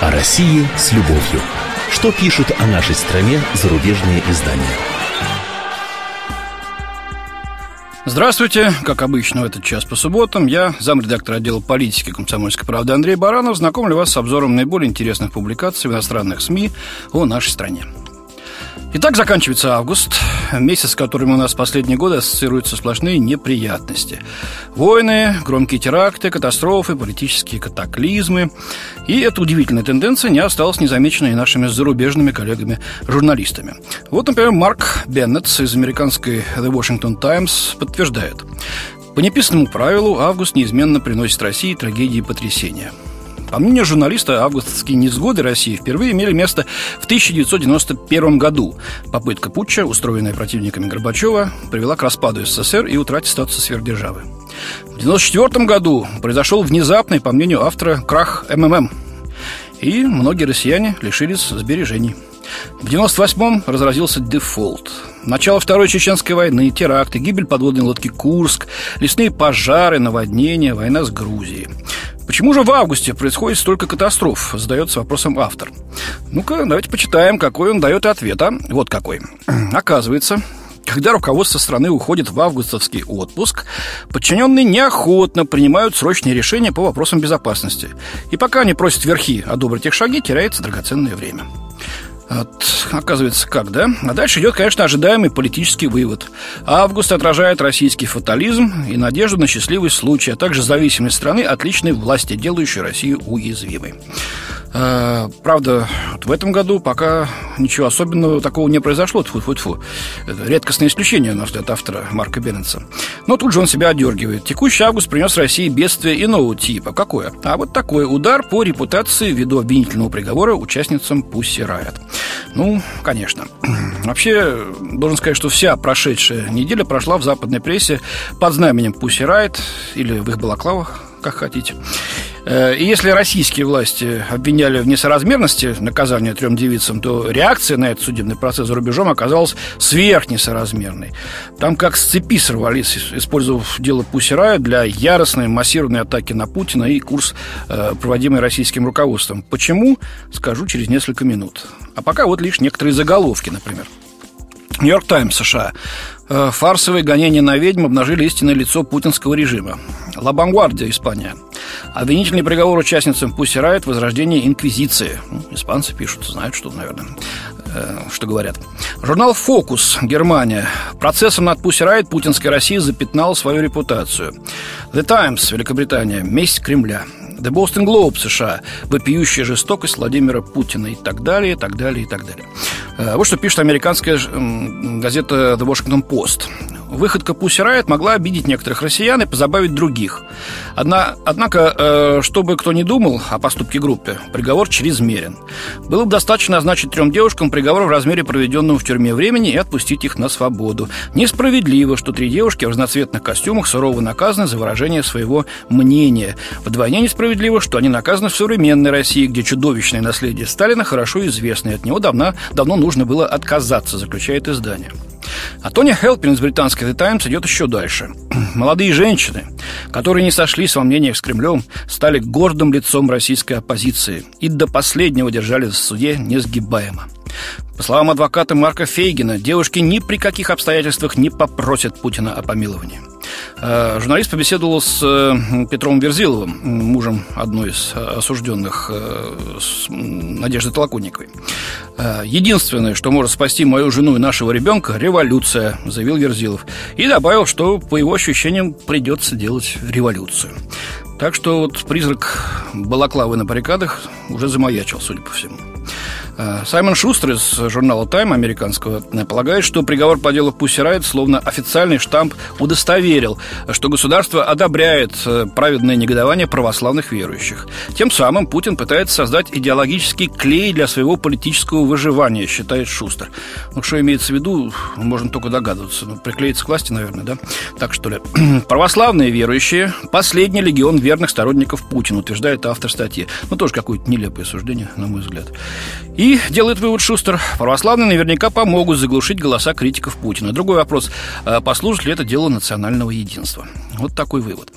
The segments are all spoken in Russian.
О России с любовью. Что пишут о нашей стране зарубежные издания? Здравствуйте. Как обычно в этот час по субботам я, замредактор отдела политики комсомольской правды Андрей Баранов, знакомлю вас с обзором наиболее интересных публикаций в иностранных СМИ о нашей стране. Итак, заканчивается август, месяц, с которым у нас последние годы ассоциируются сплошные неприятности. Войны, громкие теракты, катастрофы, политические катаклизмы. И эта удивительная тенденция не осталась незамеченной нашими зарубежными коллегами-журналистами. Вот, например, Марк Беннет из американской The Washington Times подтверждает. По неписанному правилу, август неизменно приносит России трагедии и потрясения – по мнению журналиста, августовские несгоды России впервые имели место в 1991 году. Попытка путча, устроенная противниками Горбачева, привела к распаду СССР и утрате статуса сверхдержавы. В 1994 году произошел внезапный, по мнению автора, крах МММ. И многие россияне лишились сбережений. В 98-м разразился дефолт. Начало Второй Чеченской войны, теракты, гибель подводной лодки «Курск», лесные пожары, наводнения, война с Грузией. Почему же в августе происходит столько катастроф? Задается вопросом автор. Ну-ка, давайте почитаем, какой он дает ответ. А? Вот какой. Оказывается, когда руководство страны уходит в августовский отпуск, подчиненные неохотно принимают срочные решения по вопросам безопасности. И пока они просят верхи одобрить их шаги, теряется драгоценное время. Вот, оказывается, как, да? А дальше идет, конечно, ожидаемый политический вывод. Август отражает российский фатализм и надежду на счастливый случай, а также зависимость страны от личной власти, делающей Россию уязвимой. Э, правда, в этом году пока ничего особенного такого не произошло. Тьфу -тьфу -тьфу. Это редкостное исключение, на взгляд автора Марка Беннетса. Но тут же он себя одергивает. Текущий август принес России бедствие иного типа. Какое? А вот такой удар по репутации ввиду обвинительного приговора участницам Пусси Райот. Ну, конечно. Вообще, должен сказать, что вся прошедшая неделя прошла в западной прессе под знаменем Пусси Райт или в их балаклавах, как хотите. Э, и если российские власти обвиняли в несоразмерности наказания трем девицам, то реакция на этот судебный процесс за рубежом оказалась сверхнесоразмерной. Там как с цепи сорвались, использовав дело Пусирая для яростной массированной атаки на Путина и курс, э, проводимый российским руководством. Почему? Скажу через несколько минут. А пока вот лишь некоторые заголовки, например. Нью-Йорк Таймс США. Э, фарсовые гонения на ведьм обнажили истинное лицо путинского режима. Ла Бангвардия, Испания. Обвинительный приговор участницам Пусси Райт возрождение инквизиции. Ну, испанцы пишут, знают, что, наверное, э, что говорят. Журнал «Фокус», Германия. Процессом над Пусси Райт путинская Россия запятнала свою репутацию. The Times, Великобритания. Месть Кремля. The Boston Globe, США. Вопиющая жестокость Владимира Путина и так далее, и так далее, и так далее. Э, вот что пишет американская газета The Washington Post. Выходка Пусси Райт могла обидеть некоторых россиян и позабавить других. Одна, однако, э, чтобы кто не думал о поступке группы, приговор чрезмерен. Было бы достаточно назначить трем девушкам приговор в размере проведенного в тюрьме времени и отпустить их на свободу. Несправедливо, что три девушки в разноцветных костюмах сурово наказаны за выражение своего мнения. Вдвойне несправедливо, что они наказаны в современной России, где чудовищное наследие Сталина хорошо известно, и от него давно, давно нужно было отказаться, заключает издание. А Тони Хелпин из британской The Times идет еще дальше. Молодые женщины, которые не сошлись во мнениях с Кремлем, стали гордым лицом российской оппозиции и до последнего держали в суде несгибаемо. По словам адвоката Марка Фейгина, девушки ни при каких обстоятельствах не попросят Путина о помиловании. Э, журналист побеседовал с э, Петром Верзиловым, мужем одной из осужденных э, Надежды Толоконниковой. Единственное, что может спасти мою жену и нашего ребенка – революция, заявил Верзилов. И добавил, что, по его ощущениям, придется делать революцию. Так что вот призрак балаклавы на баррикадах уже замаячил, судя по всему. Э, Саймон Шустер из журнала «Тайм» американского полагает, что приговор по делу Пусси Райт словно официальный штамп удостоверил, что государство одобряет э, праведное негодование православных верующих. Тем самым Путин пытается создать идеологический клей для своего политического выживания, считает Шустер. Ну, что имеется в виду, можно только догадываться. Ну, приклеиться к власти, наверное, да? Так что ли. Православные верующие – последний легион верных сторонников Путина, утверждает автор статьи. Ну, тоже какое-то нелепое суждение, на мой взгляд. И И делает вывод Шустер, православные наверняка помогут заглушить голоса критиков Путина. Другой вопрос, а послужит ли это дело национального единства? Вот такой вывод.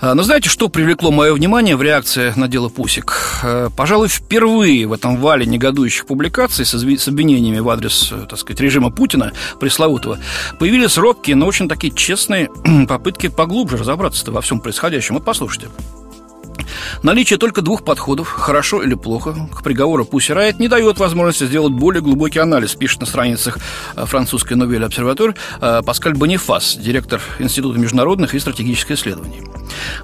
А, но знаете, что привлекло мое внимание в реакции на дело Пусик? А, пожалуй, впервые в этом вале негодующих публикаций с обвинениями в адрес, так сказать, режима Путина, пресловутого, появились робкие, но очень такие честные попытки поглубже разобраться во всем происходящем. Вот послушайте. Наличие только двух подходов, хорошо или плохо, к приговору Пусси Райт не дает возможности сделать более глубокий анализ, пишет на страницах э, французской новелли «Обсерватор» э, Паскаль Бонифас, директор Института международных и стратегических исследований.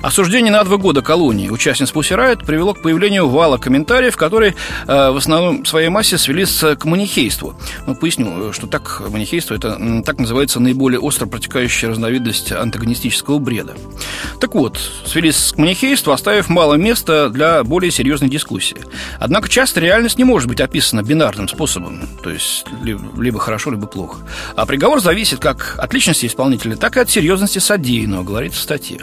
Осуждение на два года колонии участниц Пусси Райт привело к появлению вала комментариев, которые э, в основном в своей массе свелись к манихейству. Ну, поясню, что так манихейство – это так называется наиболее остро протекающая разновидность антагонистического бреда. Так вот, свелись к манихейству, оставив мало места для более серьезной дискуссии. Однако часто реальность не может быть описана бинарным способом, то есть либо хорошо, либо плохо. А приговор зависит как от личности исполнителя, так и от серьезности содеянного, говорится в статье.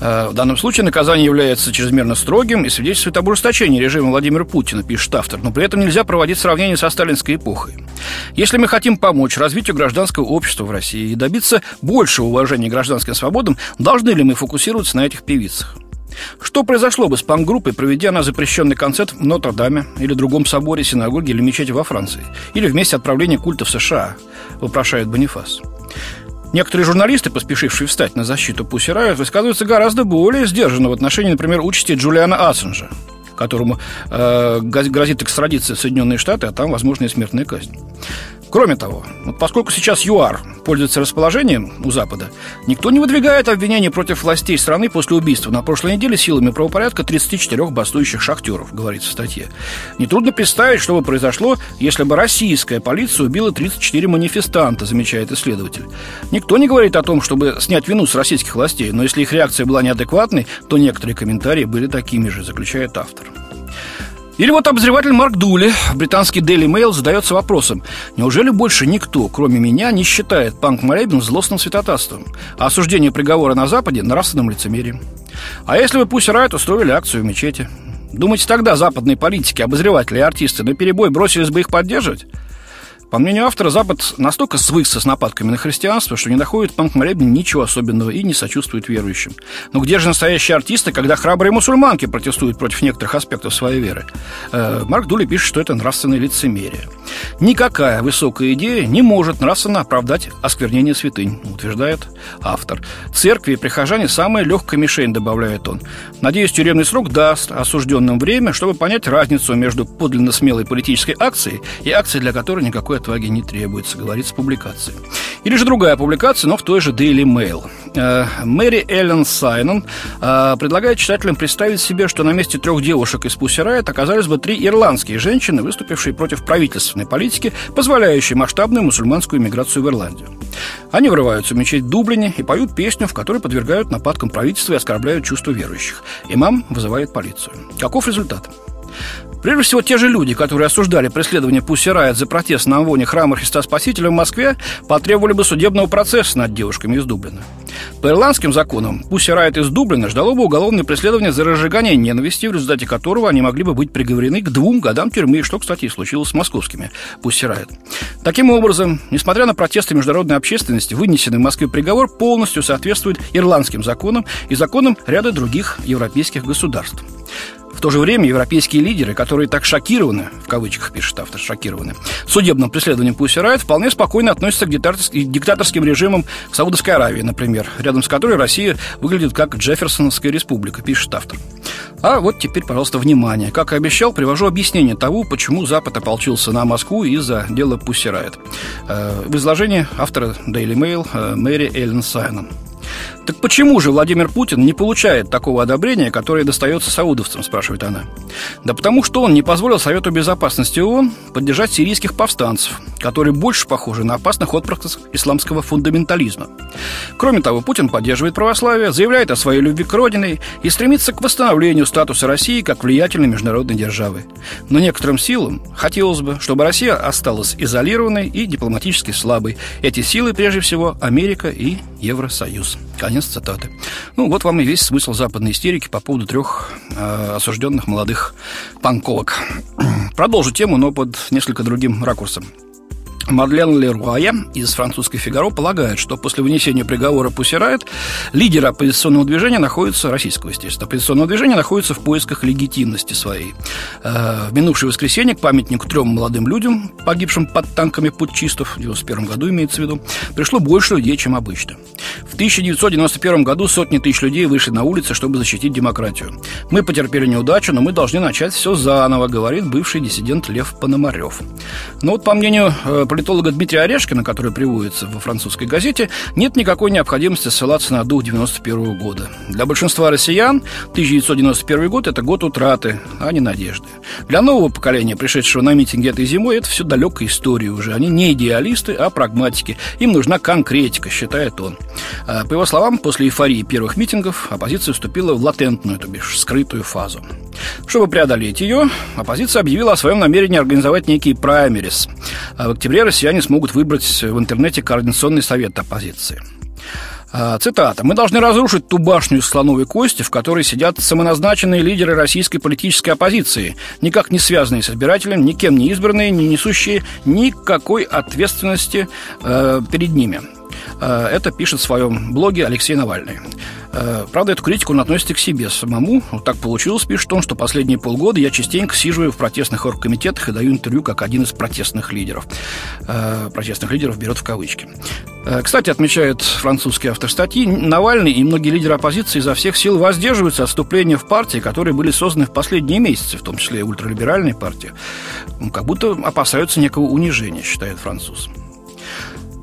Э, в данном случае наказание является чрезмерно строгим и свидетельствует об ужесточении режима Владимира Путина, пишет автор, но при этом нельзя проводить сравнение со сталинской эпохой. Если мы хотим помочь развитию гражданского общества в России и добиться большего уважения к гражданским свободам, должны ли мы фокусироваться на этих певицах? Что произошло бы с панк-группой, проведя на запрещенный концерт в Нотр-Даме или другом соборе, синагоге или мечети во Франции? Или вместе отправления культа в США, вопрошает Бонифас. Некоторые журналисты, поспешившие встать на защиту Пусси Райот, высказываются гораздо более сдержанно в отношении, например, участи Джулиана Ассенджа, которому э, грозит экстрадиция в Соединенные Штаты, а там возможная смертная казнь. Кроме того, вот поскольку сейчас ЮАР пользуется расположением у Запада, никто не выдвигает обвинения против властей страны после убийства на прошлой неделе силами правопорядка 34 бастующих шахтеров, говорится в статье. Нетрудно представить, что бы произошло, если бы российская полиция убила 34 манифестанта, замечает исследователь. Никто не говорит о том, чтобы снять вину с российских властей, но если их реакция была неадекватной, то некоторые комментарии были такими же, заключает автор. Или вот обозреватель Марк Дули, британский Daily Mail, задается вопросом, неужели больше никто, кроме меня, не считает панк-молебен злостным святотатством, а осуждение приговора на Западе – нравственным лицемерием? А если бы пусть Райт устроили акцию в мечети? Думаете, тогда западные политики, обозреватели и артисты на перебой бросились бы их поддерживать? По мнению автора, Запад настолько свыкся с нападками на христианство, что не находит панк ничего особенного и не сочувствует верующим. Но где же настоящие артисты, когда храбрые мусульманки протестуют против некоторых аспектов своей веры? Э, Марк Дули пишет, что это нравственное лицемерие. Никакая высокая идея не может нравственно оправдать осквернение святынь, утверждает автор. Церкви и прихожане – самая легкая мишень, добавляет он. Надеюсь, тюремный срок даст осужденным время, чтобы понять разницу между подлинно смелой политической акцией и акцией, для которой никакой отваги не требуется, говорится в публикации. Или же другая публикация, но в той же Daily Mail. Э, Мэри Эллен Сайнон э, предлагает читателям представить себе, что на месте трех девушек из Riot оказались бы три ирландские женщины, выступившие против правительственной политики, позволяющей масштабную мусульманскую миграцию в Ирландию. Они врываются в мечеть Дублине и поют песню, в которой подвергают нападкам правительства и оскорбляют чувства верующих. Имам вызывает полицию. Каков результат? Прежде всего, те же люди, которые осуждали преследование Пусси Райт за протест на Амвоне храма Христа Спасителя в Москве, потребовали бы судебного процесса над девушками из Дублина. По ирландским законам Пусси Райт из Дублина ждало бы уголовное преследование за разжигание ненависти, в результате которого они могли бы быть приговорены к двум годам тюрьмы, что, кстати, и случилось с московскими Пусси Райт. Таким образом, несмотря на протесты международной общественности, вынесенный в Москве приговор полностью соответствует ирландским законам и законам ряда других европейских государств. В то же время европейские лидеры, которые так шокированы, в кавычках пишет автор, шокированы, судебным преследованием Пусси Райт, вполне спокойно относятся к диктаторским режимам Саудовской Аравии, например, рядом с которой Россия выглядит как Джефферсонская республика, пишет автор. А вот теперь, пожалуйста, внимание. Как и обещал, привожу объяснение того, почему Запад ополчился на Москву из-за дела Пусси Райт. Э, в изложении автора Daily Mail э, Мэри Эллен Сайнон. Так почему же Владимир Путин не получает такого одобрения, которое достается саудовцам, спрашивает она. Да потому что он не позволил Совету Безопасности ООН поддержать сирийских повстанцев, которые больше похожи на опасных отпрысков исламского фундаментализма. Кроме того, Путин поддерживает православие, заявляет о своей любви к родине и стремится к восстановлению статуса России как влиятельной международной державы. Но некоторым силам хотелось бы, чтобы Россия осталась изолированной и дипломатически слабой. Эти силы, прежде всего, Америка и Евросоюз. Конец Конец цитаты. Ну, вот вам и весь смысл западной истерики по поводу трех э, осужденных молодых панковок. Продолжу тему, но под несколько другим ракурсом. Мадлен Леруая из французской «Фигаро» полагает, что после вынесения приговора Пусирает лидер оппозиционного движения находится, российского, естественно, оппозиционного движения находится в поисках легитимности своей. Э, в минувшее воскресенье к памятнику трем молодым людям, погибшим под танками путчистов, в 91 году имеется в виду, пришло больше людей, чем обычно. В 1991 году сотни тысяч людей вышли на улицы, чтобы защитить демократию. Мы потерпели неудачу, но мы должны начать все заново, говорит бывший диссидент Лев Пономарев. Но вот, по мнению э, политолога Дмитрия Орешкина, который приводится во французской газете, нет никакой необходимости ссылаться на дух 91 года. Для большинства россиян 1991 год – это год утраты, а не надежды. Для нового поколения, пришедшего на митинги этой зимой, это все далекая история уже. Они не идеалисты, а прагматики. Им нужна конкретика, считает он. А, по его словам, после эйфории первых митингов оппозиция вступила в латентную, то бишь скрытую фазу. Чтобы преодолеть ее, оппозиция объявила о своем намерении организовать некий праймерис. А в октябре россияне смогут выбрать в интернете Координационный совет оппозиции. А, цитата. «Мы должны разрушить ту башню из слоновой кости, в которой сидят самоназначенные лидеры российской политической оппозиции, никак не связанные с избирателем, никем не избранные, не несущие никакой ответственности э, перед ними». Э, это пишет в своем блоге Алексей Навальный. Э, правда, эту критику он относится к себе самому. Вот так получилось, пишет он, что последние полгода я частенько сиживаю в протестных оргкомитетах и даю интервью как один из протестных лидеров. Э, протестных лидеров берет в кавычки. Кстати, отмечает французский автор статьи, Навальный и многие лидеры оппозиции изо всех сил воздерживаются от вступления в партии, которые были созданы в последние месяцы, в том числе и ультралиберальные партии. Ну, как будто опасаются некого унижения, считает француз.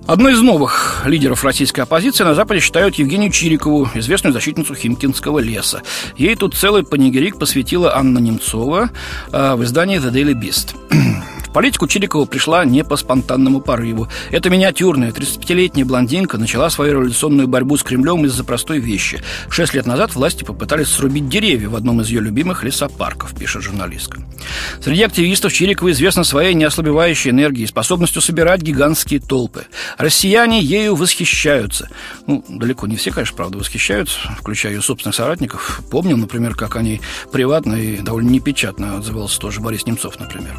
Одной из новых лидеров российской оппозиции на Западе считают Евгению Чирикову, известную защитницу Химкинского леса. Ей тут целый панигерик посвятила Анна Немцова э, в издании «The Daily Beast» политику Чирикова пришла не по спонтанному порыву. Эта миниатюрная 35-летняя блондинка начала свою революционную борьбу с Кремлем из-за простой вещи. Шесть лет назад власти попытались срубить деревья в одном из ее любимых лесопарков, пишет журналистка. Среди активистов Чирикова известна своей неослабевающей энергией, способностью собирать гигантские толпы. Россияне ею восхищаются. Ну, далеко не все, конечно, правда, восхищаются, включая ее собственных соратников. Помним, например, как они приватно и довольно непечатно отзывался тоже Борис Немцов, например.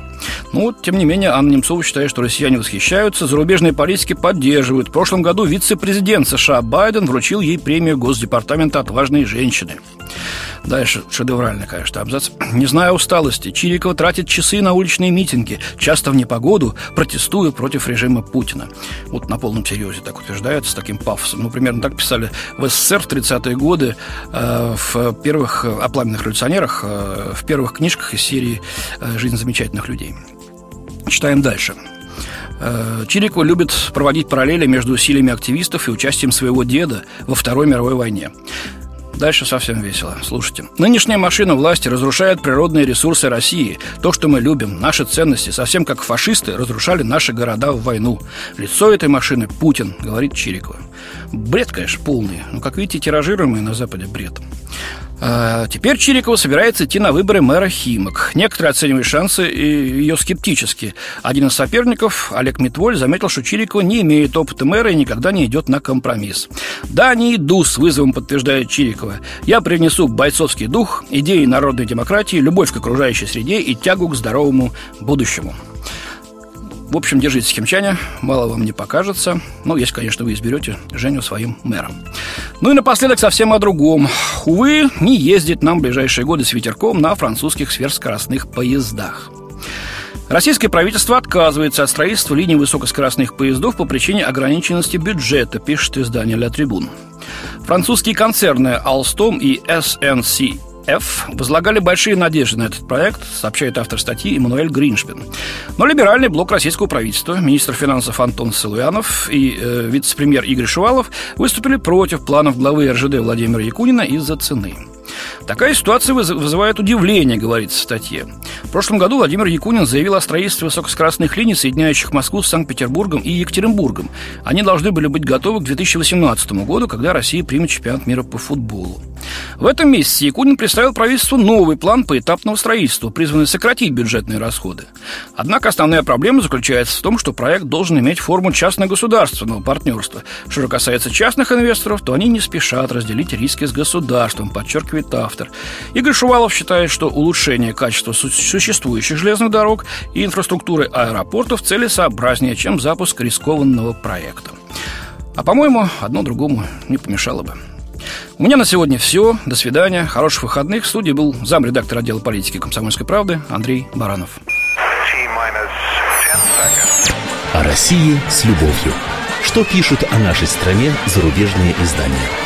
Ну, вот тем не менее, Анна Немцова считает, что россияне восхищаются, зарубежные политики поддерживают. В прошлом году вице-президент США Байден вручил ей премию Госдепартамента «Отважные женщины». Дальше шедевральный, конечно, абзац. Не зная усталости, Чирикова тратит часы на уличные митинги, часто в непогоду, протестуя против режима Путина. Вот на полном серьезе так утверждается, с таким пафосом. Ну, примерно так писали в СССР в 30-е годы э, в первых о пламенных революционерах, э, в первых книжках из серии э, «Жизнь замечательных людей». Читаем дальше. Э, Чирикова любит проводить параллели между усилиями активистов и участием своего деда во Второй мировой войне. Дальше совсем весело. Слушайте. Нынешняя машина власти разрушает природные ресурсы России. То, что мы любим, наши ценности, совсем как фашисты разрушали наши города в войну. Лицо этой машины – Путин, говорит Чирикова. Бред, конечно, полный. Но, как видите, тиражируемый на Западе бред. А, теперь Чирикова собирается идти на выборы мэра Химок. Некоторые оценивают шансы ее скептически. Один из соперников, Олег Митволь, заметил, что Чирикова не имеет опыта мэра и никогда не идет на компромисс. «Да, не иду», — с вызовом подтверждает Чирикова. «Я привнесу бойцовский дух, идеи народной демократии, любовь к окружающей среде и тягу к здоровому будущему». В общем, держитесь, химчане, мало вам не покажется. Ну, если, конечно, вы изберете Женю своим мэром. Ну и напоследок совсем о другом. Увы, не ездит нам в ближайшие годы с ветерком на французских сверхскоростных поездах. Российское правительство отказывается от строительства линий высокоскоростных поездов по причине ограниченности бюджета, пишет издание «Ля Трибун». Французские концерны Alstom и SNC F возлагали большие надежды на этот проект, сообщает автор статьи Эммануэль Гриншпен. Но либеральный блок российского правительства, министр финансов Антон Силуянов и э, вице-премьер Игорь Шувалов выступили против планов главы РЖД Владимира Якунина из-за цены. Такая ситуация вызывает удивление, говорится в статье. В прошлом году Владимир Якунин заявил о строительстве высокоскоростных линий, соединяющих Москву с Санкт-Петербургом и Екатеринбургом. Они должны были быть готовы к 2018 году, когда Россия примет чемпионат мира по футболу. В этом месяце Якунин представил правительству новый план поэтапного строительства, призванный сократить бюджетные расходы. Однако основная проблема заключается в том, что проект должен иметь форму частно-государственного партнерства. Что же касается частных инвесторов, то они не спешат разделить риски с государством, подчеркивает автор. Игорь Шувалов считает, что улучшение качества существующих железных дорог и инфраструктуры аэропортов целесообразнее, чем запуск рискованного проекта. А по-моему, одно другому не помешало бы. У меня на сегодня все. До свидания. Хороших выходных. В студии был замредактор отдела политики комсомольской правды Андрей Баранов. О России с любовью. Что пишут о нашей стране зарубежные издания?